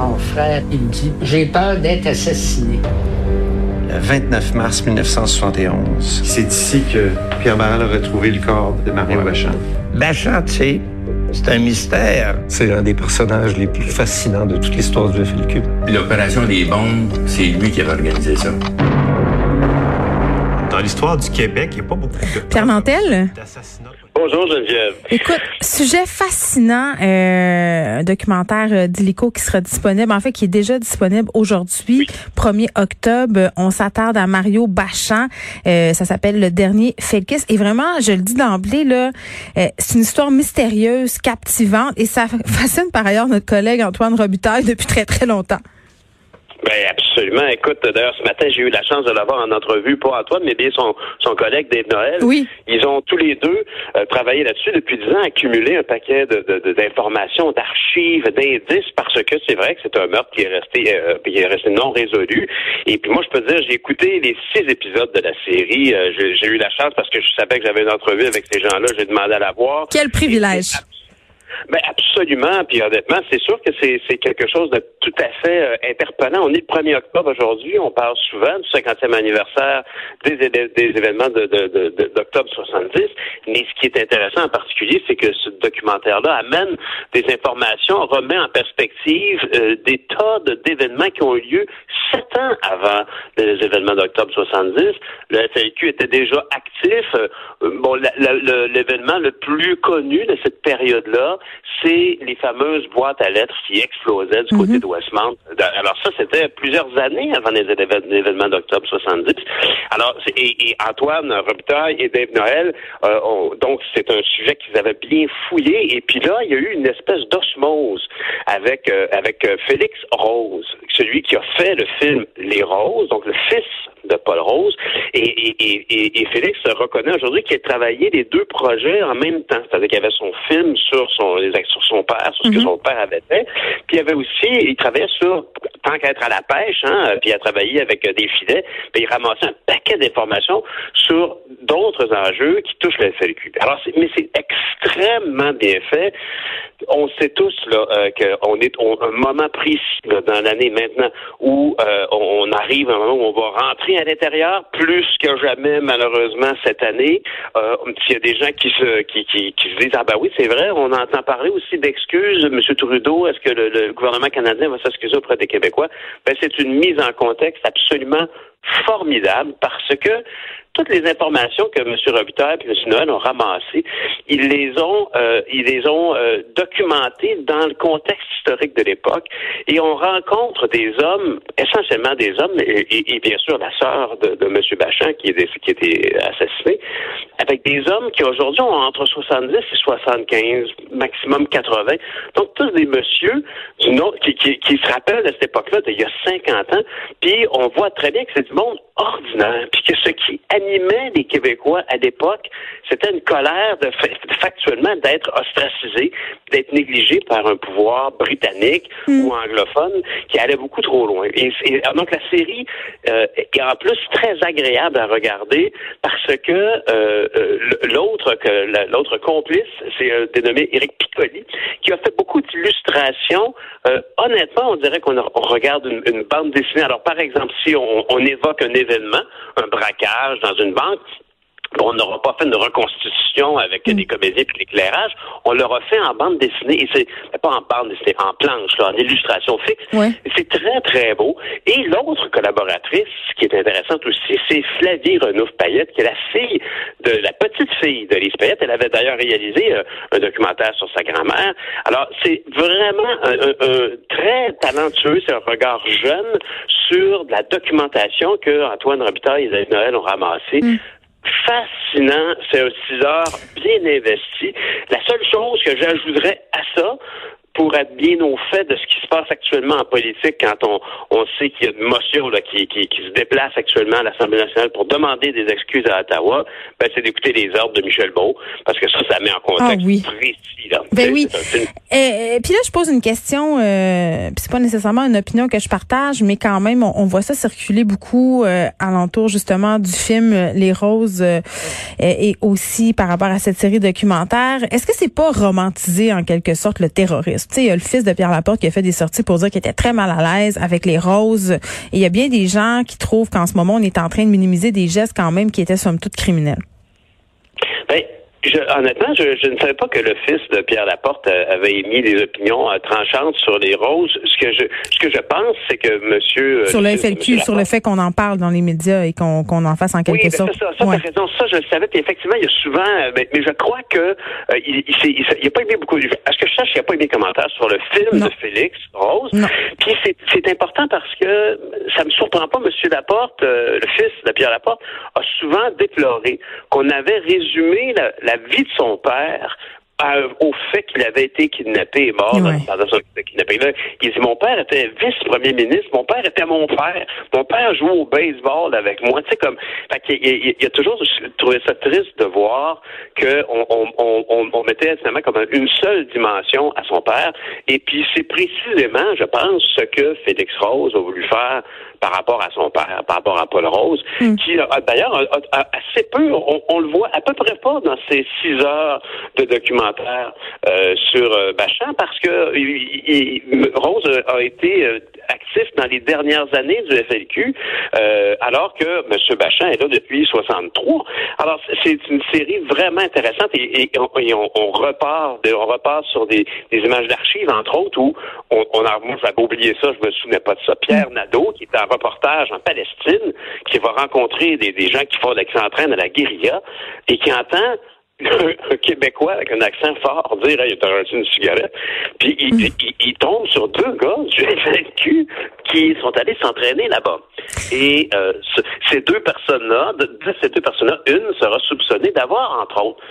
mon frère, il me dit, j'ai peur d'être assassiné. Le 29 mars 1971. C'est ici que Pierre Barral a retrouvé le corps de Mario Bachand. Bachand, tu sais, c'est un mystère. C'est un des personnages les plus fascinants de toute l'histoire du FLQ. L'opération des bombes, c'est lui qui avait organisé ça. Dans l'histoire du Québec, il n'y a pas beaucoup de... Pierre Nantel? Bonjour Geneviève. Écoute, sujet fascinant, euh, documentaire euh, d'Illico qui sera disponible, en fait qui est déjà disponible aujourd'hui, 1er octobre. On s'attarde à Mario Bachand. Euh, ça s'appelle Le Dernier Felkis. Et vraiment, je le dis d'emblée, là, euh, c'est une histoire mystérieuse, captivante et ça fascine par ailleurs notre collègue Antoine Robitaille depuis très très longtemps. Ben absolument. Écoute, d'ailleurs, ce matin, j'ai eu la chance de l'avoir en entrevue, pas Antoine, mais bien son, son collègue Dave Noël. Oui. Ils ont tous les deux euh, travaillé là-dessus depuis dix ans, accumulé un paquet de, de, d'informations, d'archives, d'indices, parce que c'est vrai que c'est un meurtre qui est resté euh, qui est resté non résolu. Et puis moi, je peux te dire, j'ai écouté les six épisodes de la série. Euh, j'ai, j'ai eu la chance parce que je savais que j'avais une entrevue avec ces gens-là. J'ai demandé à la voir. Quel privilège. Ben absolument. Puis honnêtement, c'est sûr que c'est, quelque chose de tout à fait euh, interpellant. On est le 1er octobre aujourd'hui. On parle souvent du 50e anniversaire des, des événements de, de, de, d'octobre 70. Mais ce qui est intéressant en particulier, c'est que ce documentaire-là amène des informations, remet en perspective euh, des tas d'événements qui ont eu lieu sept ans avant les événements d'octobre 70. Le FLQ était déjà actif. Euh, bon, l'événement le plus connu de cette période-là, c'est les fameuses boîtes à lettres qui explosaient du côté de Westmount. Alors ça, c'était plusieurs années avant les, événements d'octobre 70. Alors, et, et Antoine Robitaille et Dave Noël, euh, ont, donc c'est un sujet qu'ils avaient bien fouillé. Et puis là, il y a eu une espèce d'osmose avec euh, avec euh, Félix Rose, celui qui a fait le film Les Roses, donc le fils de Paul Rose. Et, et, et, et Félix reconnaît aujourd'hui qu'il a travaillé les deux projets en même temps. C'est-à-dire qu'il avait son film sur son, sur son père, sur ce que son père avait fait. Puis il avait aussi, il travaillait sur, tant qu'à être à la pêche, hein, puis il a travaillé avec des filets, puis il ramassait un paquet d'informations sur d'autres enjeux qui touchent le FLQ. Alors, mais c'est extrêmement bien fait. On sait tous là euh, qu'on est à un moment précis là, dans l'année maintenant où euh, on arrive à un moment où on va rentrer à l'intérieur plus que jamais malheureusement cette année. Euh, il y a des gens qui se qui, se disent ah ben oui c'est vrai on entend parler aussi d'excuses. Monsieur Trudeau est-ce que le, le, gouvernement canadien va s'excuser auprès des Québécois? Ben c'est une mise en contexte absolument formidable parce que toutes les informations que M. Robitaille et M. Noël ont ramassées, ils les ont, euh, ils les ont euh, documentées dans le contexte historique de l'époque. Et on rencontre des hommes, essentiellement des hommes, et, et, et bien sûr la sœur de, de M. Bachand qui, qui était assassiné, avec des hommes qui aujourd'hui ont entre 70 et 75, maximum 80. Donc tous des messieurs du nom, qui, qui, qui se rappellent de cette époque-là, d'il y a 50 ans, puis on voit très bien que c'est du monde ordinaire, puis que ce qui animait les Québécois à l'époque, c'était une colère de factuellement d'être ostracisé, d'être négligé par un pouvoir britannique Hmm. ou anglophone qui allait beaucoup trop loin. Et, et donc la série euh, est en plus très agréable à regarder parce que euh, euh, l'autre que l'autre complice, c'est un dénommé Éric Piccoli, qui a fait beaucoup d'illustrations. Euh, honnêtement, on dirait qu'on on regarde une, une, bande dessinée. Alors par exemple, si on, on évoque un événement, un braquage dans une banque, on n'aura pas fait une reconstitution avec Mm. des comédiens et l'éclairage. On l'aura fait en bande dessinée. Et c'est pas en bande dessinée, en planche, là, en illustration fixe. Ouais. C'est très, très beau. Et l'autre collaboratrice, qui est intéressante aussi, c'est Flavie Renouf-Payette, qui est la fille de la petite fille de Lise Payette. Elle avait d'ailleurs réalisé euh, un documentaire sur sa grand-mère. Alors, c'est vraiment un, un- un très talentueux, c'est un regard jeune sur de la documentation que Antoine Robitaille et Noël ont ramassé fascinant. C'est un 6 heures bien investi. La seule chose que j'ajouterais à ça, pour être bien au fait de ce qui se passe actuellement en politique quand on, on sait qu'il y a une motion là, qui, qui, qui se déplace actuellement à l'Assemblée nationale pour demander des excuses à Ottawa, ben, c'est d'écouter les ordres de Michel Beau, parce que ça, ça met en contexte Ah oui. précis. Là. Ben oui. Et, puis là, je pose une question, euh, puis c'est pas nécessairement une opinion que je partage, mais quand même, on, voit ça circuler beaucoup euh, alentour justement du film Les Roses euh, et, aussi par rapport à cette série documentaire. Est-ce que c'est pas romantisé en quelque sorte le terrorisme? Tu sais, il y a le fils de Pierre Laporte qui a fait des sorties pour dire qu'il était très mal à l'aise avec les roses. Et il y a bien des gens qui trouvent qu'en ce moment, on est en train de minimiser des gestes quand même qui étaient somme toute criminels. Ben, je, honnêtement, je, je, ne savais pas que le fils de Pierre Laporte euh, avait émis des opinions euh, tranchantes sur les roses. Ce que je, ce que je pense, c'est que Monsieur euh, sur le FLQ, sur le fait qu'on en parle dans les médias et qu'on qu'on en fasse en quelque oui, sorte. Ça, ça, ouais. raison. Ça, je le savais. Puis effectivement, il y a souvent, mais, mais je crois que il, il, il, a pas aimé beaucoup. À ce que je sache, il n'a pas aimé de commentaires sur le film de Félix Rose. Non. Puis c'est important parce que ça me surprend pas. Monsieur Laporte, le fils de Pierre Laporte, a souvent déploré qu'on avait résumé la la vie de son père au fait qu'il avait été kidnappé et mort ouais. dans son kidnapping. Là, il dit mon père était vice-premier ministre, mon père était mon père, mon père jouait au baseball avec moi. Tu sais comme, fait il, il, il, a toujours trouvé ça triste de voir que on, on, on, on mettait finalement comme une seule dimension à son père. Et puis c'est précisément, je pense, ce que Félix Rose a voulu faire par rapport à son père, par rapport à Paul Rose, mm. qui d'ailleurs assez peu, on, on, le voit à peu près pas dans ces six heures de euh, sur euh, Bachan, parce que il, il, Rose a été euh, actif dans les dernières années du FLQ, euh, alors que M. Bachan est là depuis 63. Alors c'est une série vraiment intéressante et, et, on, et on, on, repart, on repart sur des, des images d'archives entre autres où on, on a, moi j'avais oublié ça, je me souvenais pas de ça. Pierre Nadeau qui est en reportage en Palestine, qui va rencontrer des, des gens qui font de s'entraînent à la guérilla et qui entend un Québécois avec un accent fort dire hey, t'as une cigarette. Puis il, mm. il, il, tombe sur deux gars du FLQ qui sont allés s'entraîner là-bas. Et euh, ce, ces deux personnes-là, de, de ces deux personnes-là, une sera soupçonnée d'avoir, entre autres,